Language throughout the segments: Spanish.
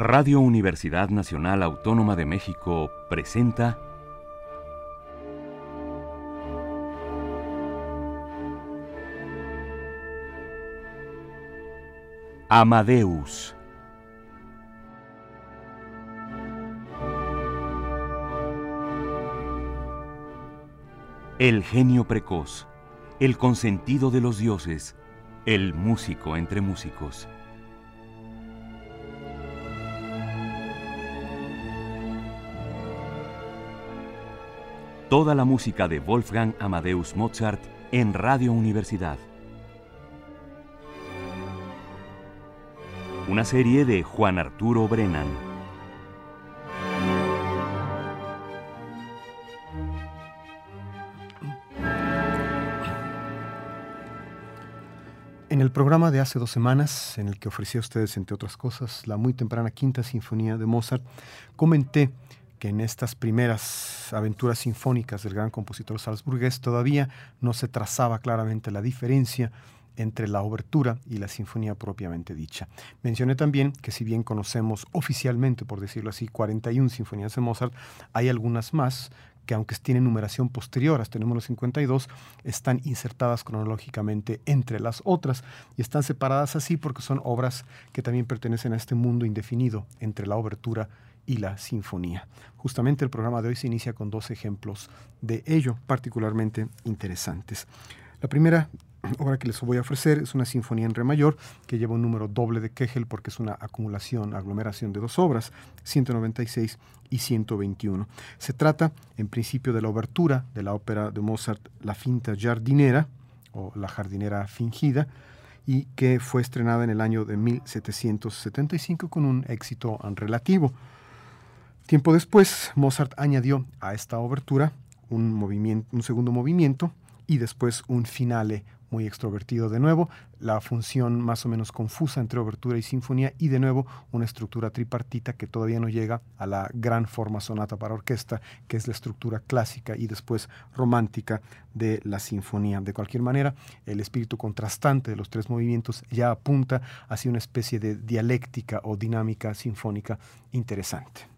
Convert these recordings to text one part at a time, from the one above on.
Radio Universidad Nacional Autónoma de México presenta Amadeus. El genio precoz, el consentido de los dioses, el músico entre músicos. Toda la música de Wolfgang Amadeus Mozart en Radio Universidad. Una serie de Juan Arturo Brennan. En el programa de hace dos semanas, en el que ofrecí a ustedes, entre otras cosas, la muy temprana Quinta Sinfonía de Mozart, comenté que en estas primeras aventuras sinfónicas del gran compositor salzburgués todavía no se trazaba claramente la diferencia entre la obertura y la sinfonía propiamente dicha. Mencioné también que si bien conocemos oficialmente, por decirlo así, 41 sinfonías de Mozart, hay algunas más que aunque tienen numeración posterior hasta el número 52, están insertadas cronológicamente entre las otras y están separadas así porque son obras que también pertenecen a este mundo indefinido entre la obertura la sinfonía. Justamente el programa de hoy se inicia con dos ejemplos de ello particularmente interesantes. La primera obra que les voy a ofrecer es una sinfonía en re mayor que lleva un número doble de Kegel porque es una acumulación, aglomeración de dos obras, 196 y 121. Se trata, en principio, de la obertura de la ópera de Mozart La Finta Jardinera o La Jardinera Fingida y que fue estrenada en el año de 1775 con un éxito relativo. Tiempo después, Mozart añadió a esta obertura un, segundo movimiento y después un finale muy extrovertido de nuevo, la función más o menos confusa entre obertura y sinfonía y de nuevo una estructura tripartita que todavía no llega a la gran forma sonata para orquesta, que es la estructura clásica y después romántica de la sinfonía. De cualquier manera, el espíritu contrastante de los tres movimientos ya apunta hacia una especie de dialéctica o dinámica sinfónica interesante.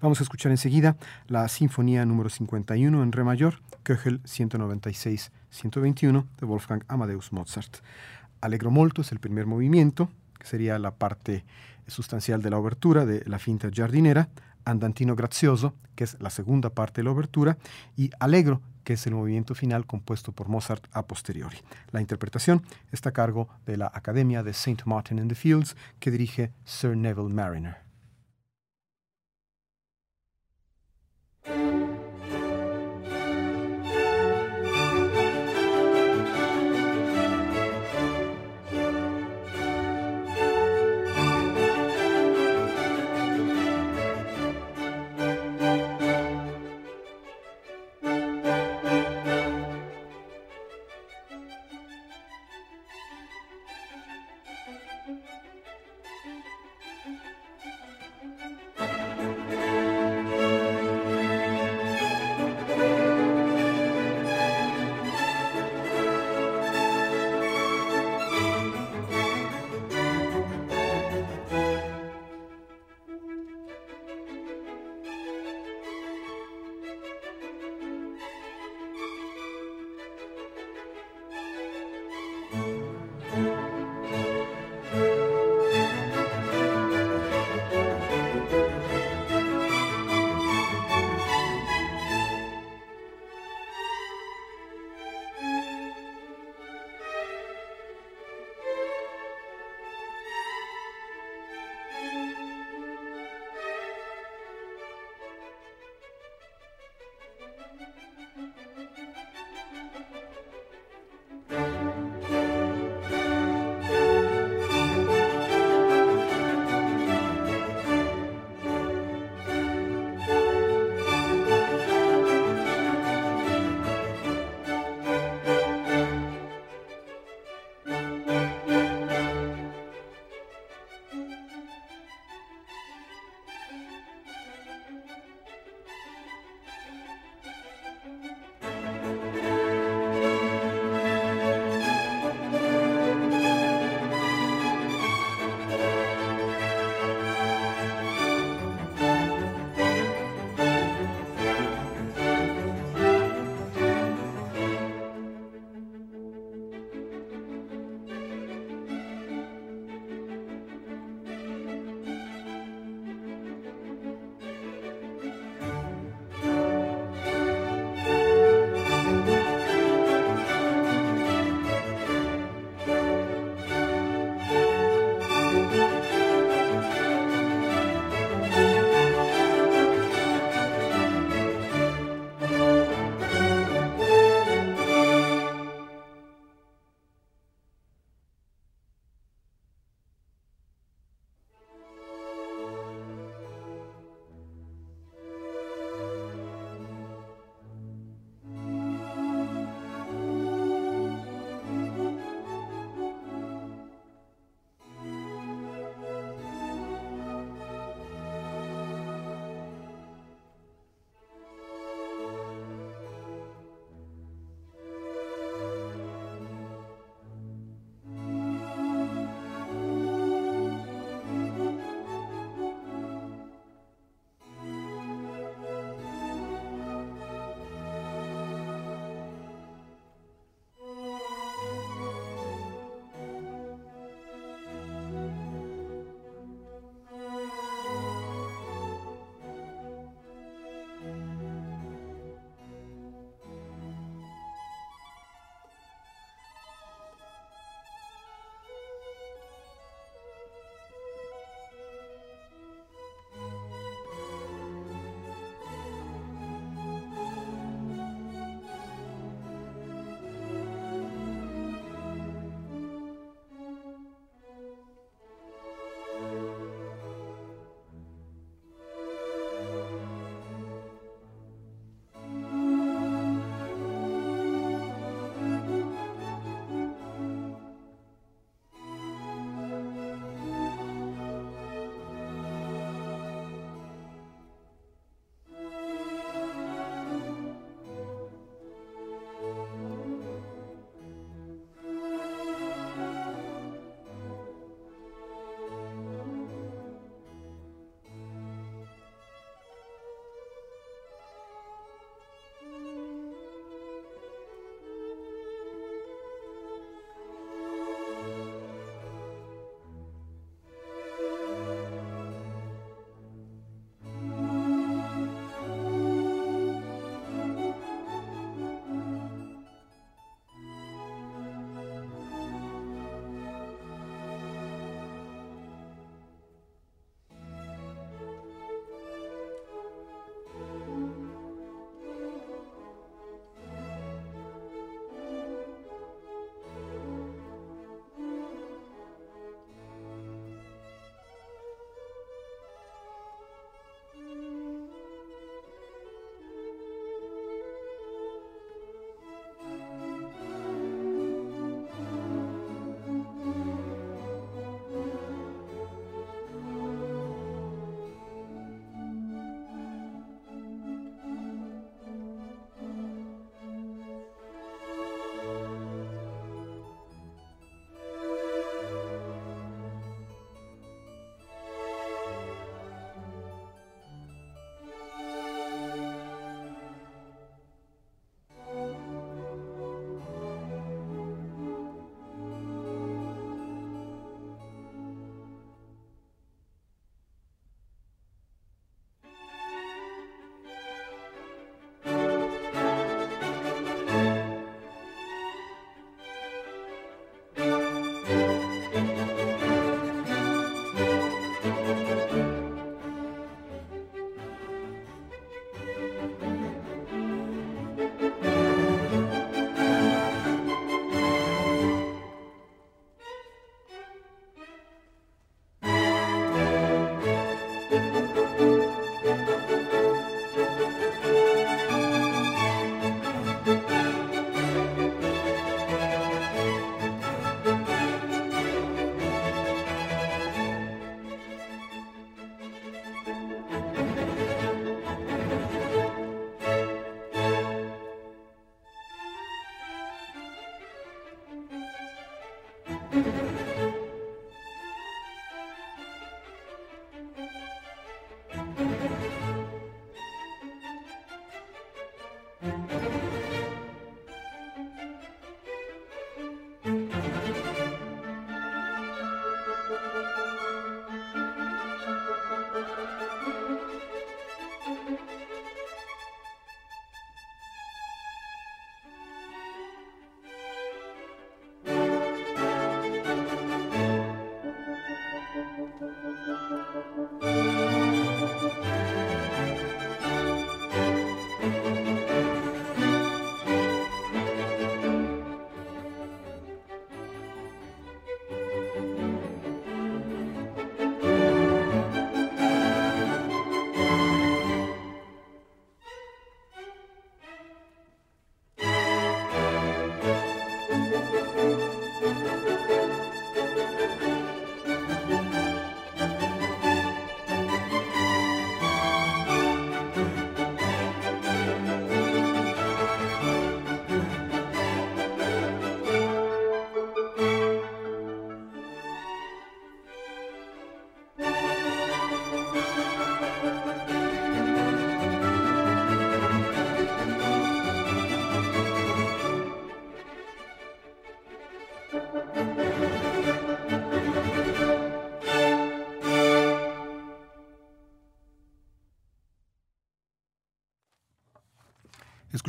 Vamos a escuchar enseguida la Sinfonía número 51 en Re mayor, Köchel 196-121 de Wolfgang Amadeus Mozart. Allegro molto es el primer movimiento, que sería la parte sustancial de la obertura de la finta jardinera, Andantino grazioso, que es la segunda parte de la obertura, y Allegro, que es el movimiento final compuesto por Mozart a posteriori. La interpretación está a cargo de la Academia de St. Martin in the Fields, que dirige Sir Neville Mariner.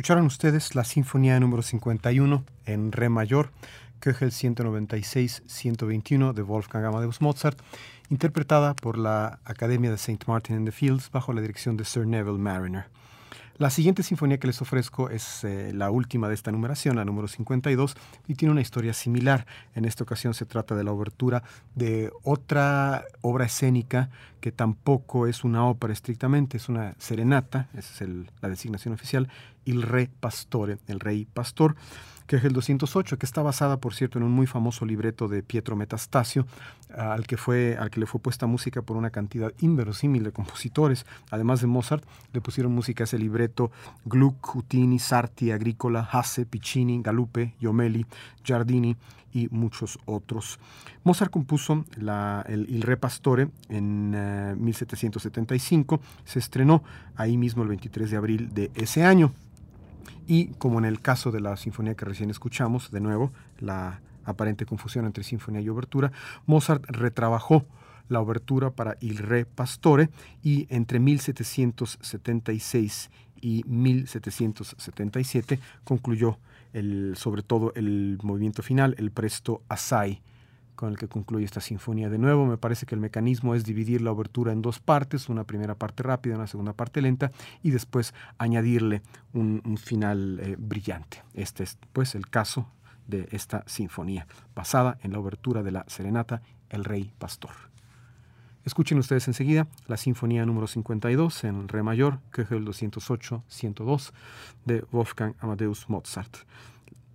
Escucharon ustedes la Sinfonía número 51 en Re mayor, Köchel 196-121 de Wolfgang Amadeus Mozart, interpretada por la Academia de St. Martin in the Fields bajo la dirección de Sir Neville Mariner. La siguiente sinfonía que les ofrezco es eh, la última de esta numeración, la número 52, y tiene una historia similar. En esta ocasión se trata de la obertura de otra obra escénica que tampoco es una ópera estrictamente, es una serenata, esa es la designación oficial, Il Re Pastore, el Rey Pastor que es el 208, que está basada, por cierto, en un muy famoso libreto de Pietro Metastasio, al que, fue, al que le fue puesta música por una cantidad inverosímil de compositores. Además de Mozart, le pusieron música a ese libreto Gluck, Utini, Sarti, Agricola, Hasse, Piccini, Galupe, Jomelli, Giardini y muchos otros. Mozart compuso el Il Re Pastore en 1775, eh, se estrenó ahí mismo el 23 de abril de ese año. Y como en el caso de la sinfonía que recién escuchamos, de nuevo, la aparente confusión entre sinfonía y obertura, Mozart retrabajó la obertura para Il Re Pastore y entre 1776 y 1777 concluyó sobre todo el movimiento final, el presto Assai, con el que concluye esta sinfonía. De nuevo, me parece que el mecanismo es dividir la obertura en dos partes, una primera parte rápida, una segunda parte lenta, y después añadirle un, final eh, brillante. Este es pues el caso de esta sinfonía, basada en la obertura de la serenata El Rey Pastor. Escuchen ustedes enseguida la sinfonía número 52 en re mayor, el 208-102 de Wolfgang Amadeus Mozart.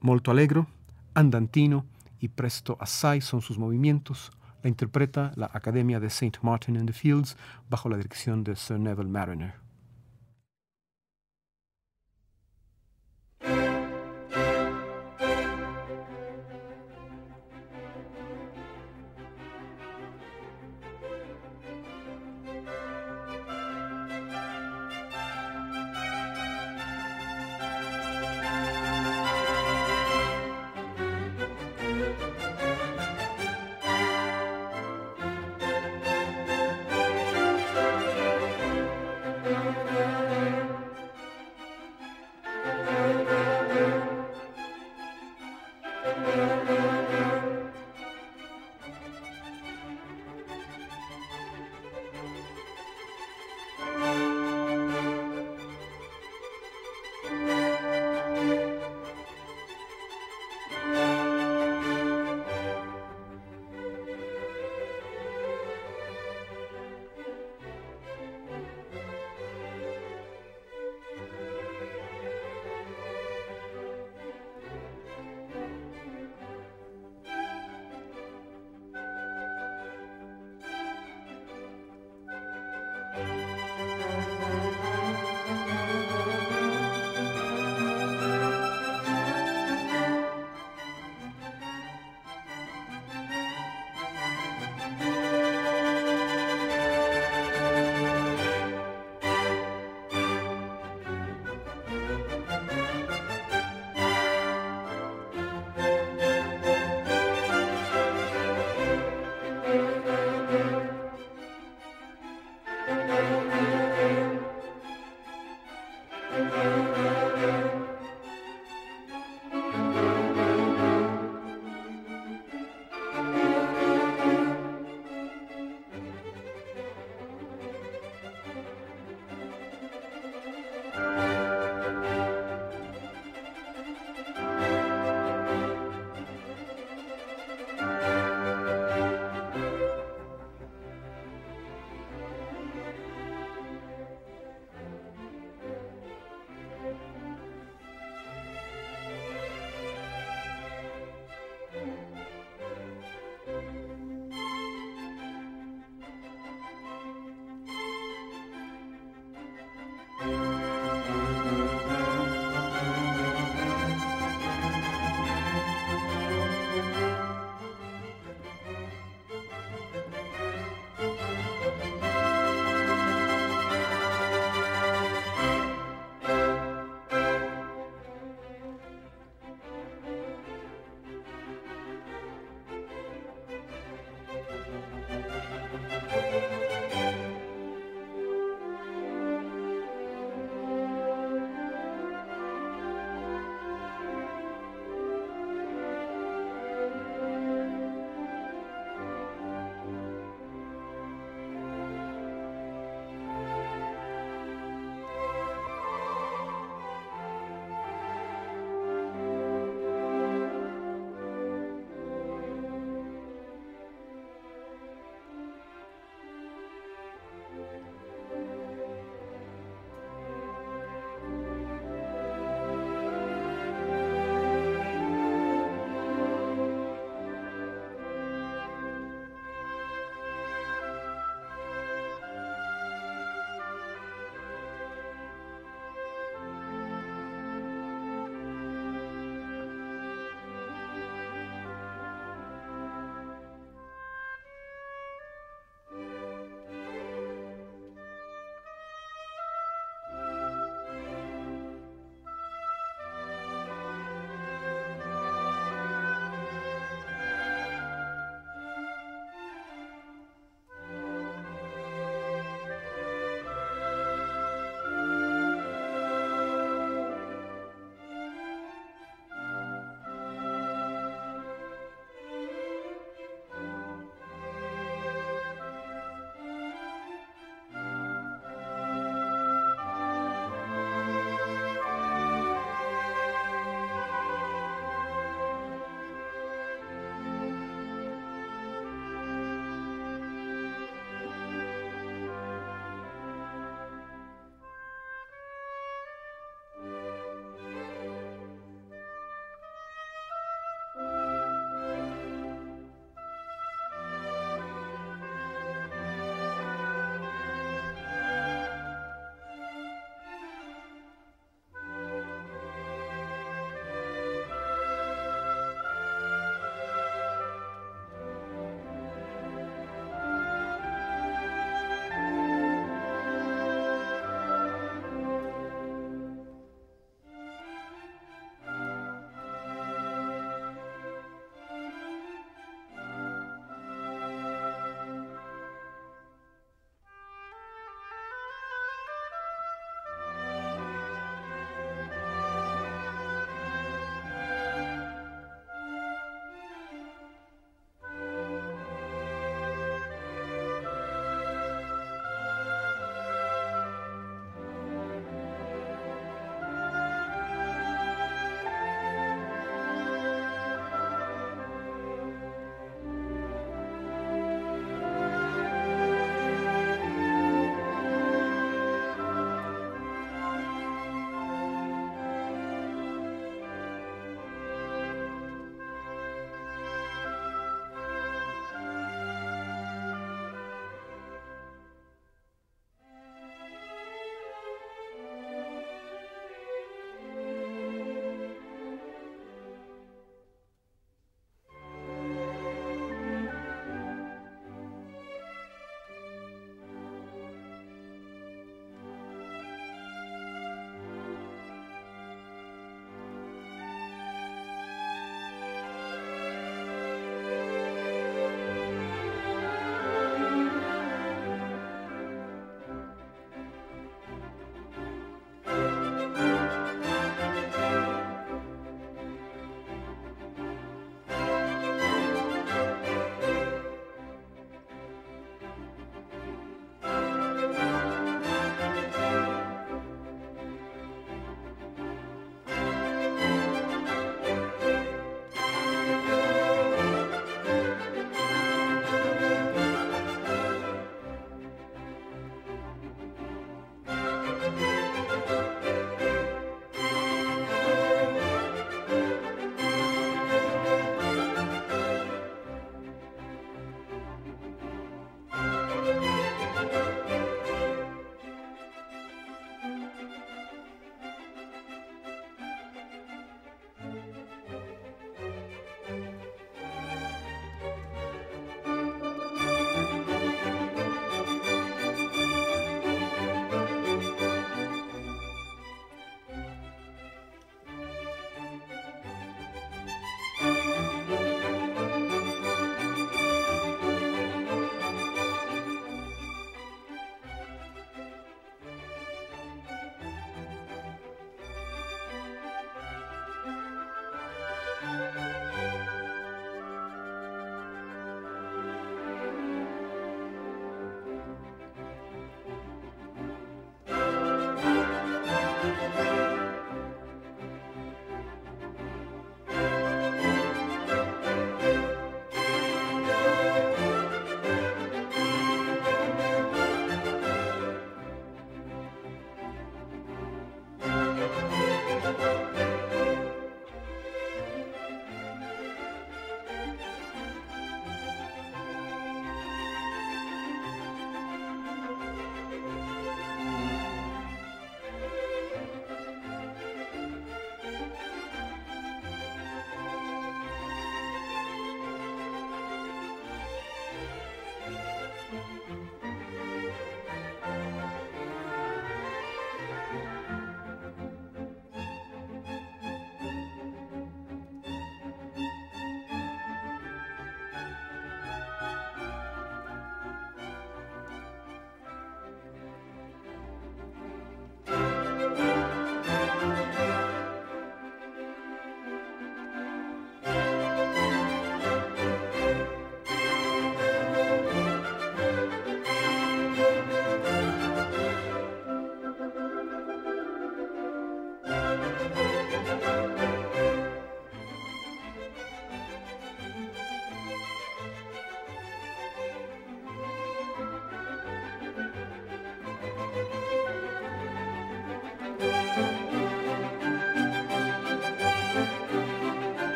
Molto allegro, andantino, y presto assai son sus movimientos. La interpreta la Academia de St. Martin in the Fields bajo la dirección de Sir Neville Mariner.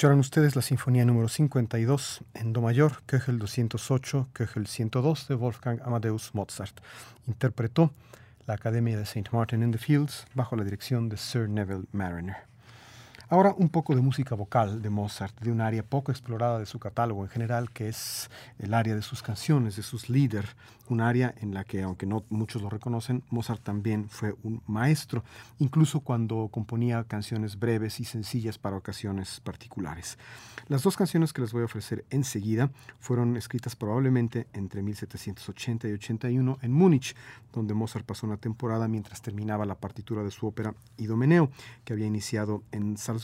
Escucharon ustedes la Sinfonía número 52 en Do mayor, Köchel 208, Köchel 102 de Wolfgang Amadeus Mozart. Interpretó la Academia de St. Martin in the Fields bajo la dirección de Sir Neville Mariner. Ahora un poco de música vocal de Mozart, de un área poco explorada de su catálogo en general, que es el área de sus canciones, de sus líder, un área en la que, aunque no muchos lo reconocen, Mozart también fue un maestro, incluso cuando componía canciones breves y sencillas para ocasiones particulares. Las dos canciones que les voy a ofrecer enseguida fueron escritas probablemente entre 1780 y 81 en Múnich, donde Mozart pasó una temporada mientras terminaba la partitura de su ópera Idomeneo, que había iniciado en Salzburgo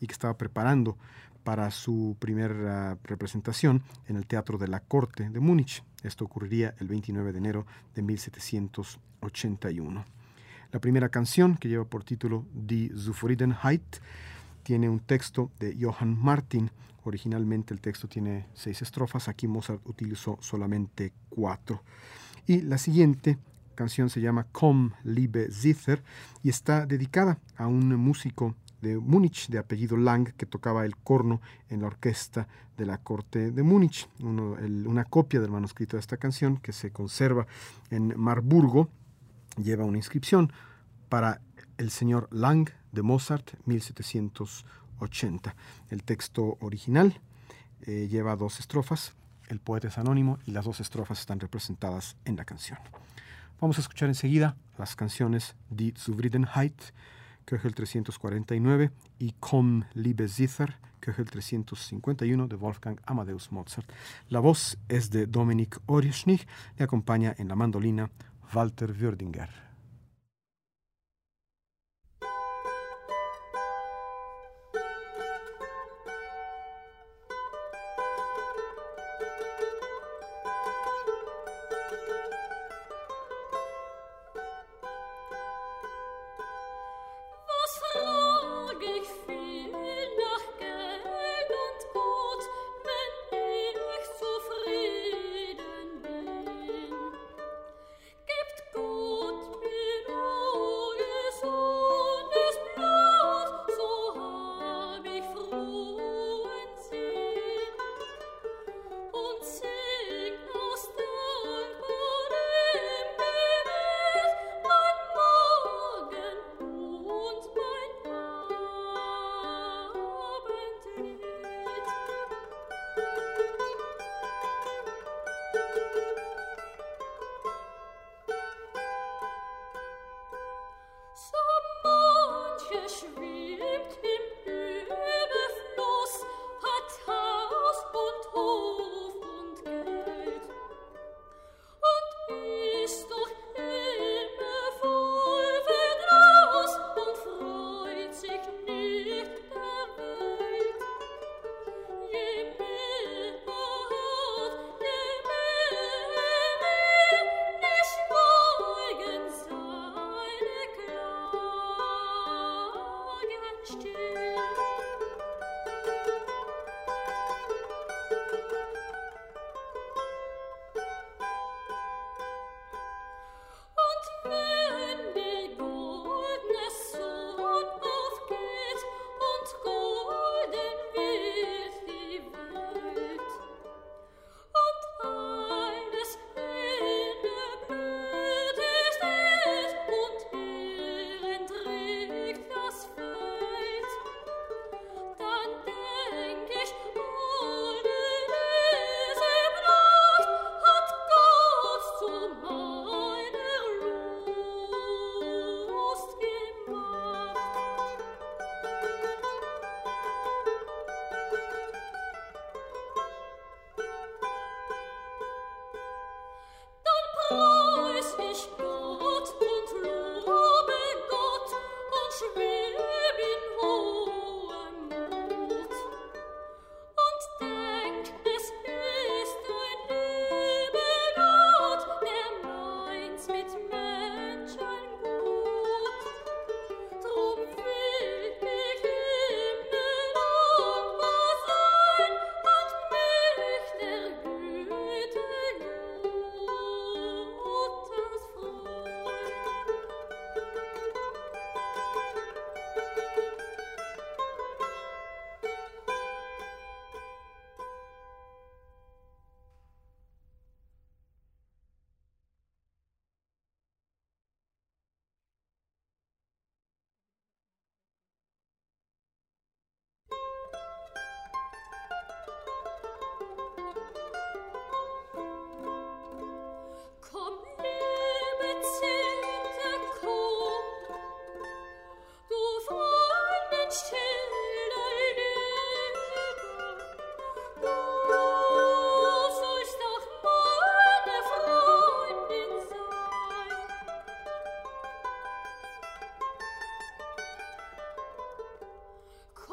y que estaba preparando para su primera representación en el Teatro de la Corte de Múnich. Esto ocurriría el 29 de enero de 1781. La primera canción, que lleva por título Die Zufriedenheit, tiene un texto de Johann Martin. Originalmente el texto tiene seis estrofas, aquí Mozart utilizó solamente cuatro. Y la siguiente canción se llama Komm, liebe Zither y está dedicada a un músico de Múnich de apellido Lang que tocaba el corno en la orquesta de la corte de Múnich. una copia del manuscrito de esta canción que se conserva en Marburgo lleva una inscripción para el señor Lang de Mozart, 1780. El texto original eh, lleva dos estrofas, el poeta es anónimo y las dos estrofas están representadas en la canción. Vamos a escuchar enseguida las canciones Die Zufriedenheit, Köchel 349 y Komm, liebe Zither, Köchel 351 de Wolfgang Amadeus Mozart. La voz es de Dominik Orieschnig, le acompaña en la mandolina Walter Würdinger.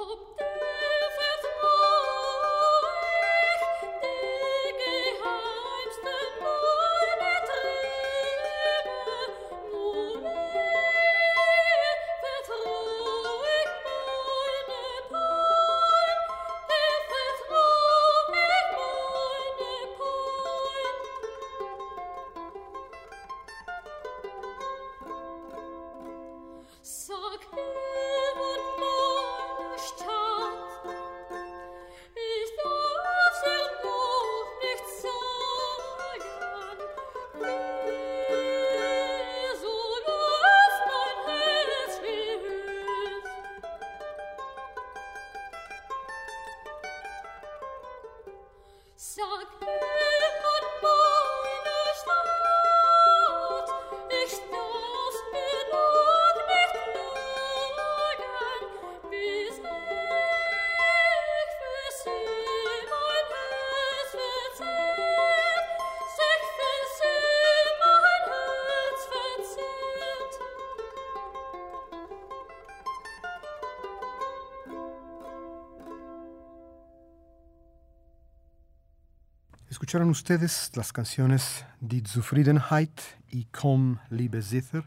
hope Escucharon ustedes las canciones Die Zufriedenheit y Komm, liebe Zither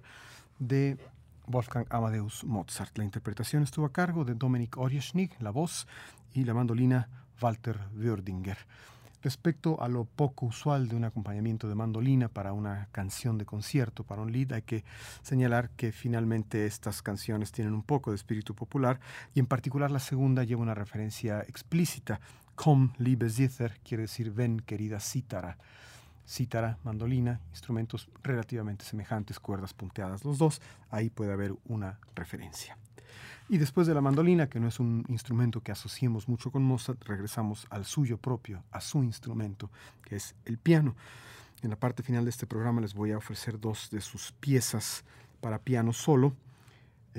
de Wolfgang Amadeus Mozart. La interpretación estuvo a cargo de Dominik Orieschnig, la voz, y la mandolina Walter Würdinger. Respecto a lo poco usual de un acompañamiento de mandolina para una canción de concierto, para un lead, hay que señalar que finalmente estas canciones tienen un poco de espíritu popular y en particular la segunda lleva una referencia explícita. Komm, liebe Zither, quiere decir ven, querida cítara. Cítara, mandolina, instrumentos relativamente semejantes, cuerdas punteadas los dos, ahí puede haber una referencia. Y después de la mandolina, que no es un instrumento que asociemos mucho con Mozart, regresamos al suyo propio, a su instrumento, que es el piano. En la parte final de este programa les voy a ofrecer dos de sus piezas para piano solo,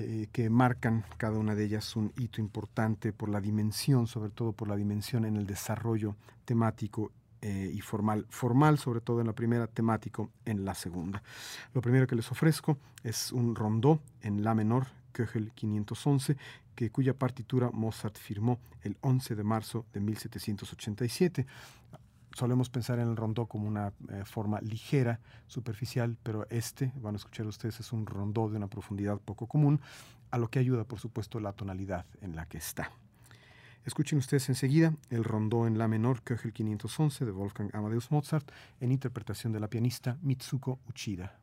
eh, que marcan cada una de ellas un hito importante por la dimensión, sobre todo por la dimensión en el desarrollo temático eh, y formal. Formal, sobre todo en la primera, temático en la segunda. Lo primero que les ofrezco es un rondó en la menor, Köchel 511, que, cuya partitura Mozart firmó el 11 de marzo de 1787. Solemos pensar en el rondó como una eh, forma ligera, superficial, pero este, van a escuchar ustedes, es un rondó de una profundidad poco común, a lo que ayuda, por supuesto, la tonalidad en la que está. Escuchen ustedes enseguida el rondó en la menor Köchel 511 de Wolfgang Amadeus Mozart en interpretación de la pianista Mitsuko Uchida.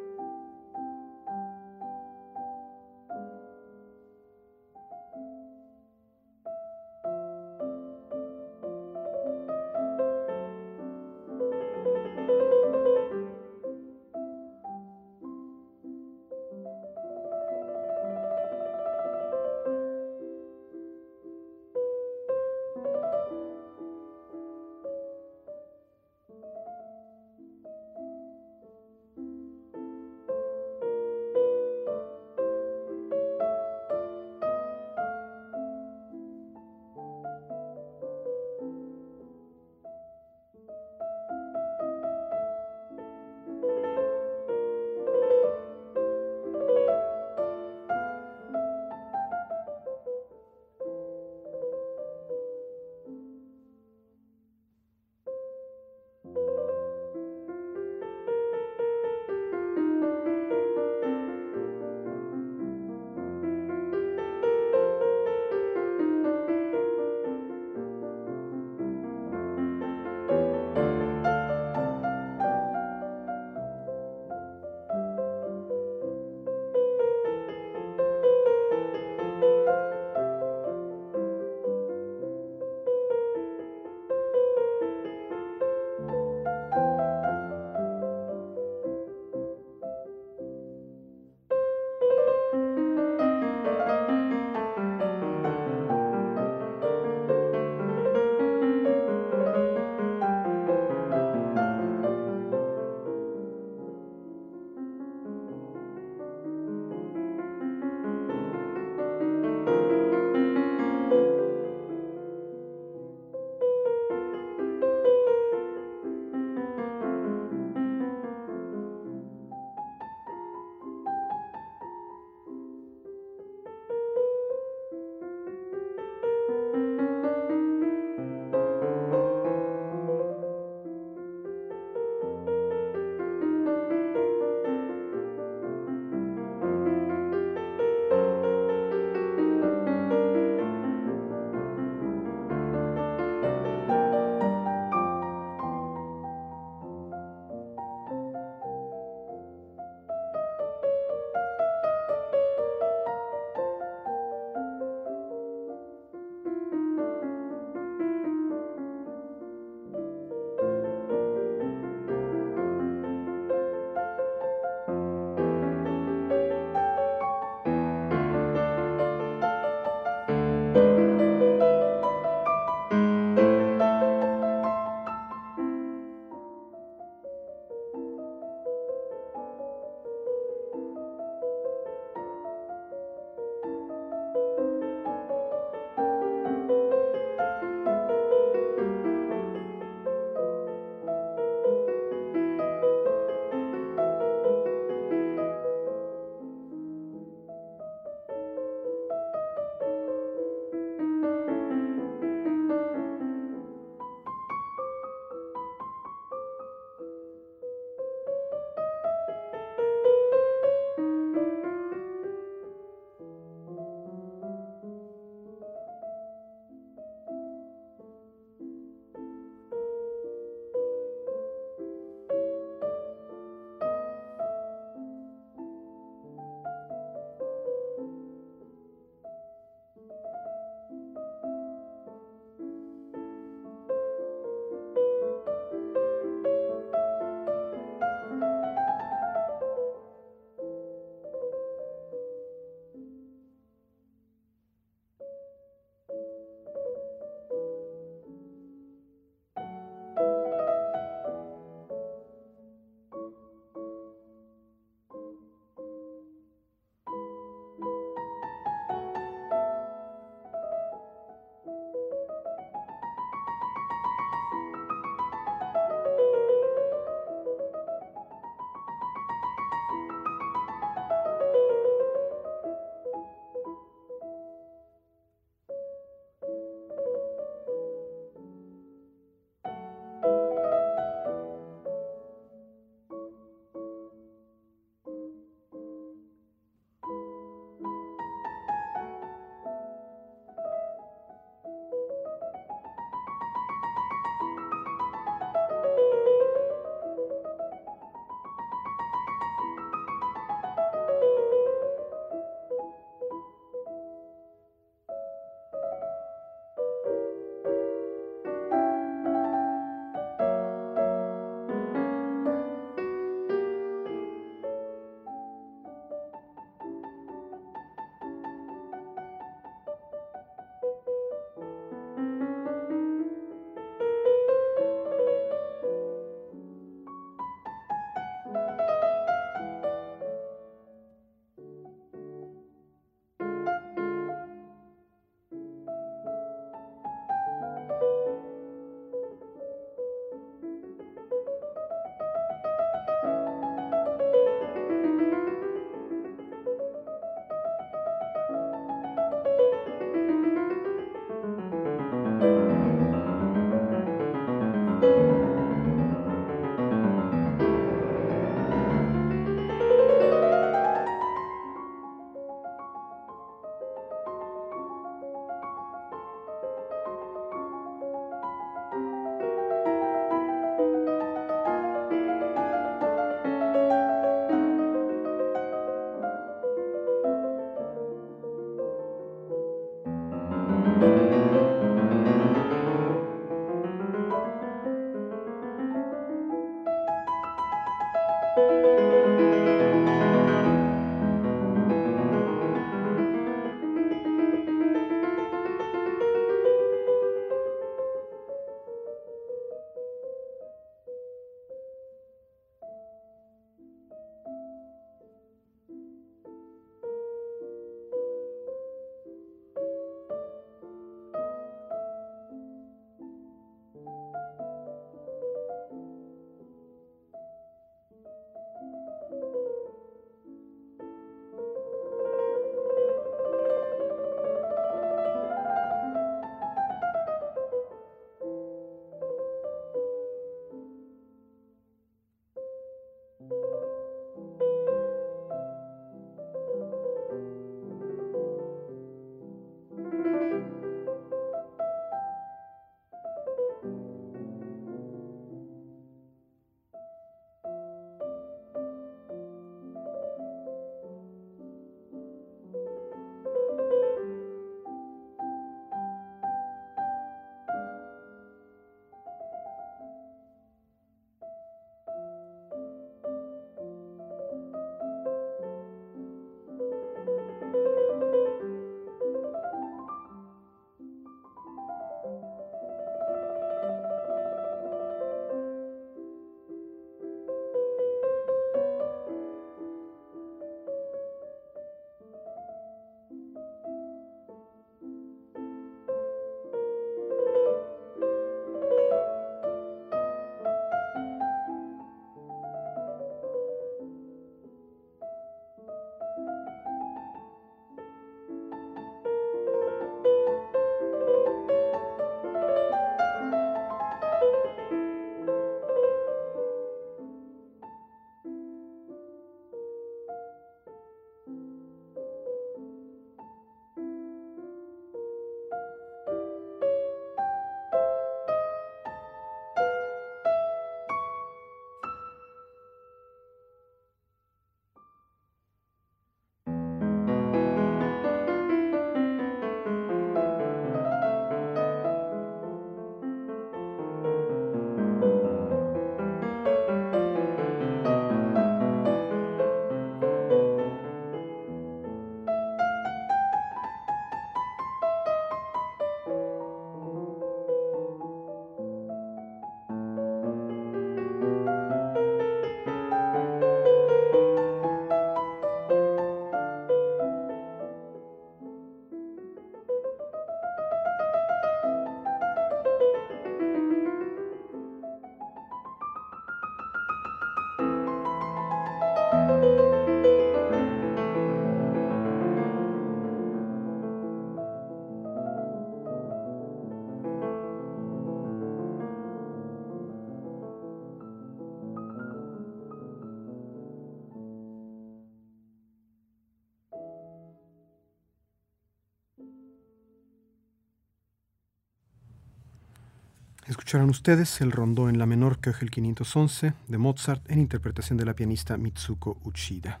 Escucharon ustedes el rondó en la menor Köchel 511 de Mozart en interpretación de la pianista Mitsuko Uchida.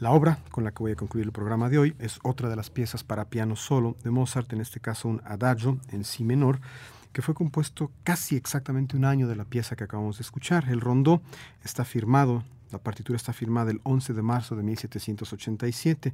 La obra con la que voy a concluir el programa de hoy es otra de las piezas para piano solo de Mozart, en este caso un adagio en si menor, que fue compuesto casi exactamente un año de la pieza que acabamos de escuchar. El rondó está firmado, la partitura está firmada el 11 de marzo de 1787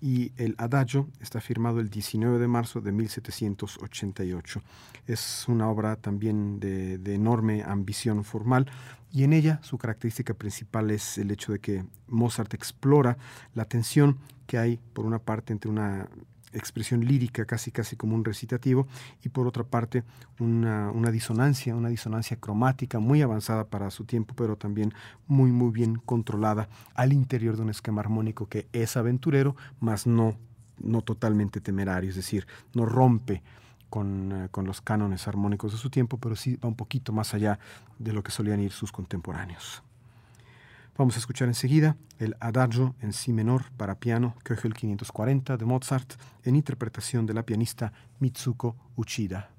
y el adagio está firmado el 19 de marzo de 1788. Es una obra también de, de, enorme ambición formal y en ella su característica principal es el hecho de que Mozart explora la tensión que hay por una parte entre una expresión lírica, casi casi como un recitativo, y por otra parte una, una, disonancia, una disonancia cromática muy avanzada para su tiempo, pero también muy muy bien controlada al interior de un esquema armónico que es aventurero, mas no, no totalmente temerario, es decir, no rompe con, uh, con los cánones armónicos de su tiempo, pero sí va un poquito más allá de lo que solían ir sus contemporáneos. Vamos a escuchar enseguida el Adagio en Si menor para piano, Köchel 540 de Mozart, en interpretación de la pianista Mitsuko Uchida.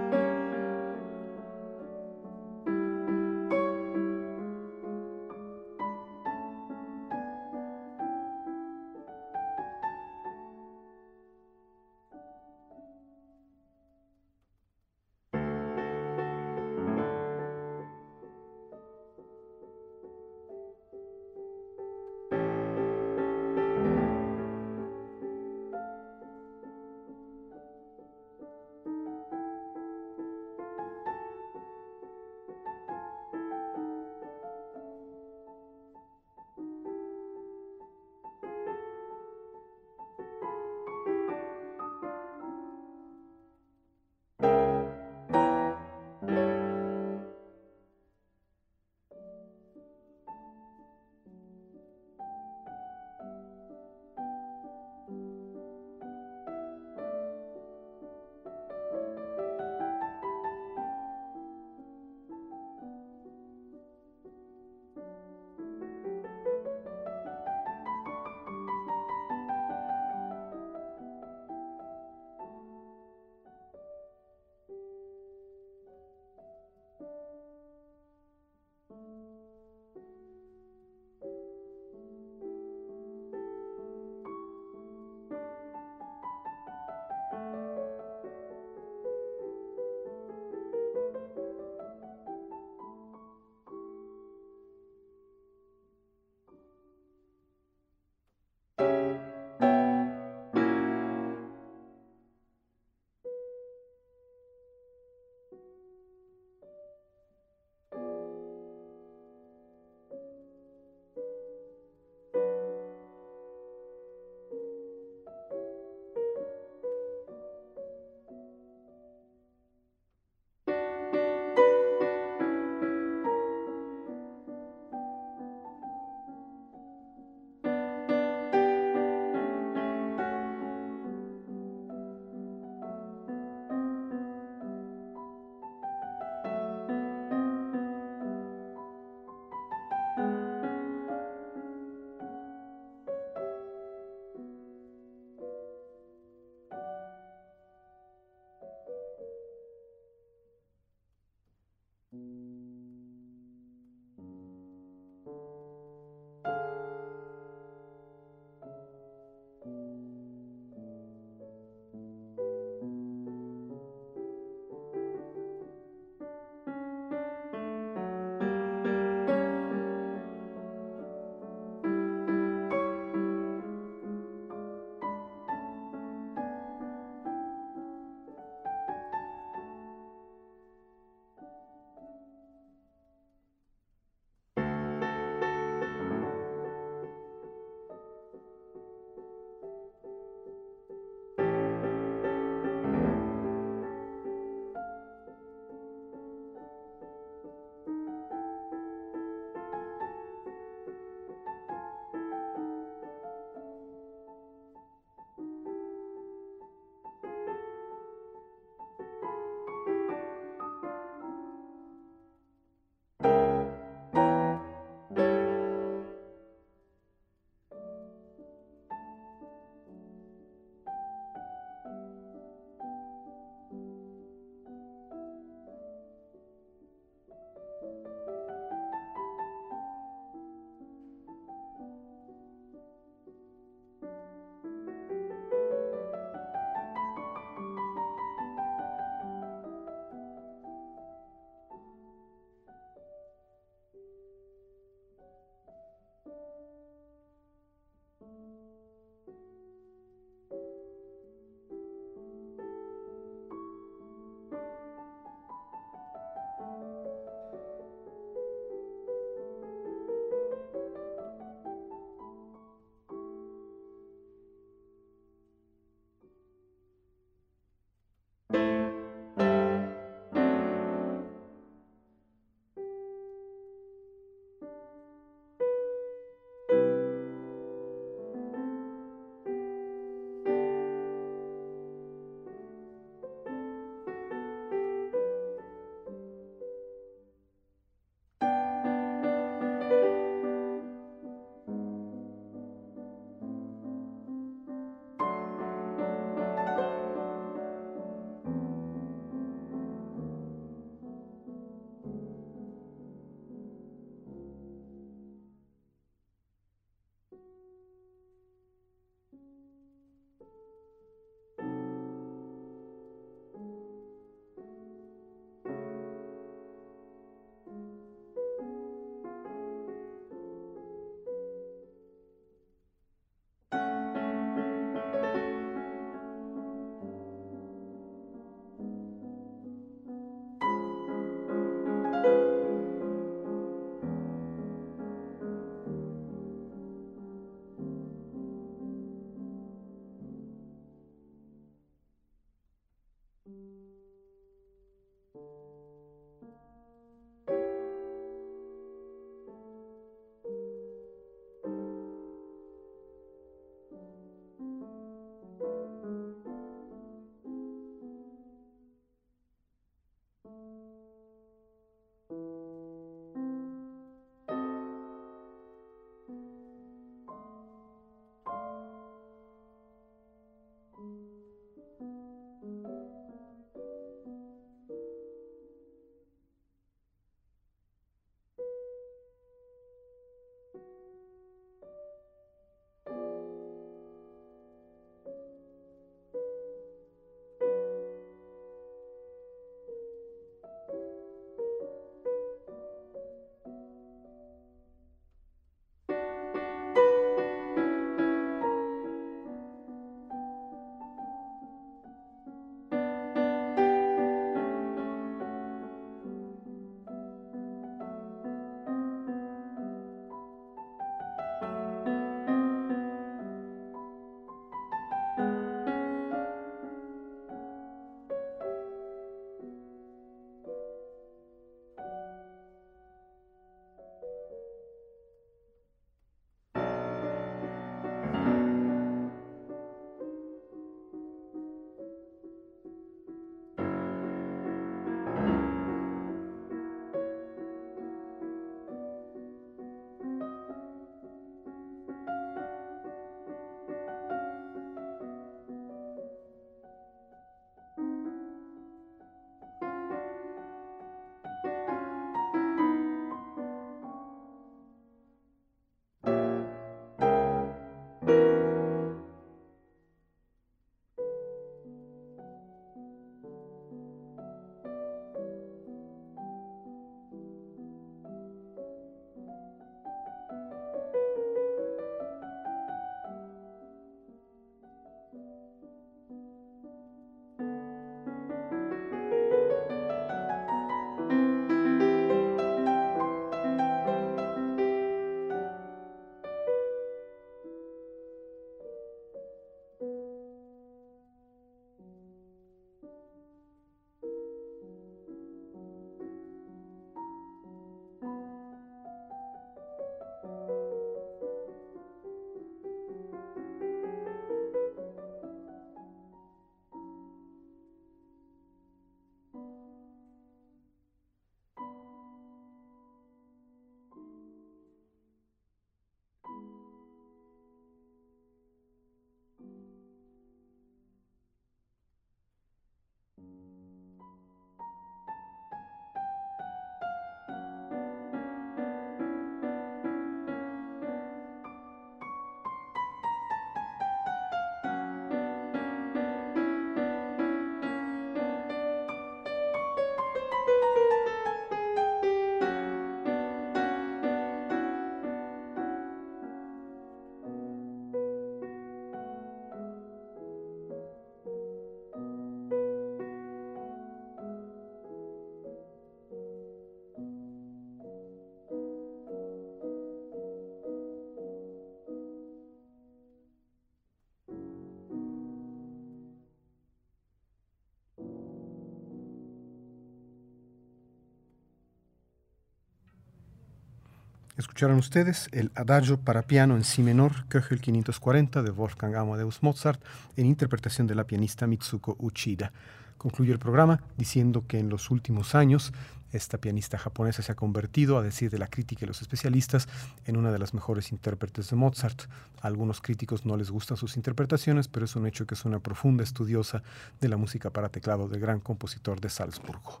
Escucharon ustedes el Adagio para piano en si menor, Köchel 540 de Wolfgang Amadeus Mozart, en interpretación de la pianista Mitsuko Uchida. Concluye el programa diciendo que en los últimos años esta pianista japonesa se ha convertido, a decir de la crítica y los especialistas, en una de las mejores intérpretes de Mozart. A algunos críticos no les gustan sus interpretaciones, pero es un hecho que es una profunda estudiosa de la música para teclado del gran compositor de Salzburgo.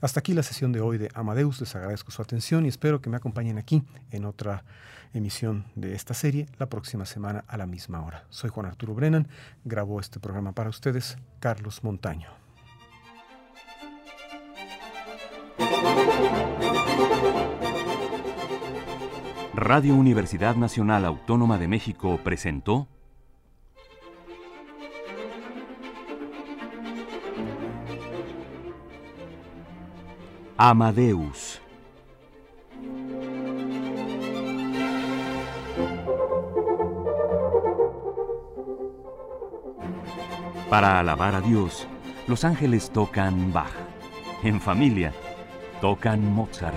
Hasta aquí la sesión de hoy de Amadeus. Les agradezco su atención y espero que me acompañen aquí en otra emisión de esta serie la próxima semana a la misma hora. Soy Juan Arturo Brennan. Grabó este programa para ustedes Carlos Montaño. Radio Universidad Nacional Autónoma de México presentó Amadeus. Para alabar a Dios, los ángeles tocan Bach. En familia, tocan Mozart.